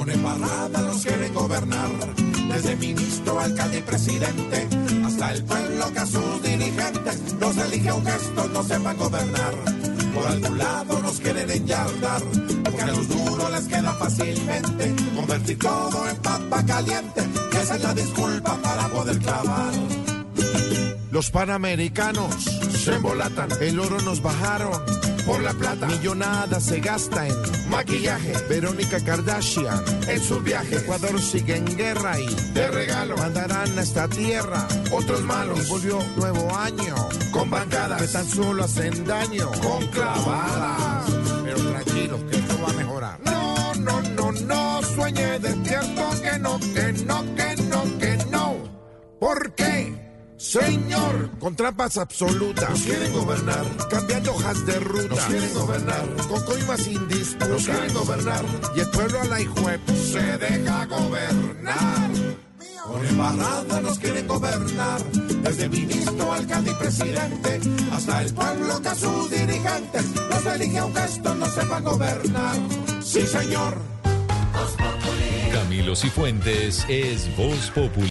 Con embarrada los quieren gobernar, desde ministro, alcalde y presidente, hasta el pueblo que a sus dirigentes los elige a un gesto, no sepan gobernar. Por algún lado nos quieren enyardar, porque a los duros les queda fácilmente convertir todo en papa caliente, que esa es la disculpa para poder clavar. Los panamericanos se embolatan, el oro nos bajaron por la plata, Millonada se gasta en maquillaje, Verónica Kardashian. en sus viajes, Ecuador sigue en guerra y de regalo, mandarán a esta tierra. otros Y malos, volvió nuevo año. con Que bancadas, tan solo hacen daño. con clavadas. Pero tranquilos, que esto va a mejorar. No, no, no, no, sueñe despierto que no, que no, que no, que no. ¿Por qué? Señor, con trampas absolutas. Nos quieren gobernar, Cambiando hojas de ruta. nos quieren gobernar, Con coimas sin disputa. nos quieren gobernar, Y el pueblo a la hijuep se deja gobernar. Con embarrada nos quieren gobernar, desde ministro, alcalde y presidente, hasta el pueblo que a sus dirigentes nos elige a un gesto, no sepa gobernar. Sí, señor. Camilo Cifuentes es Voz Populi.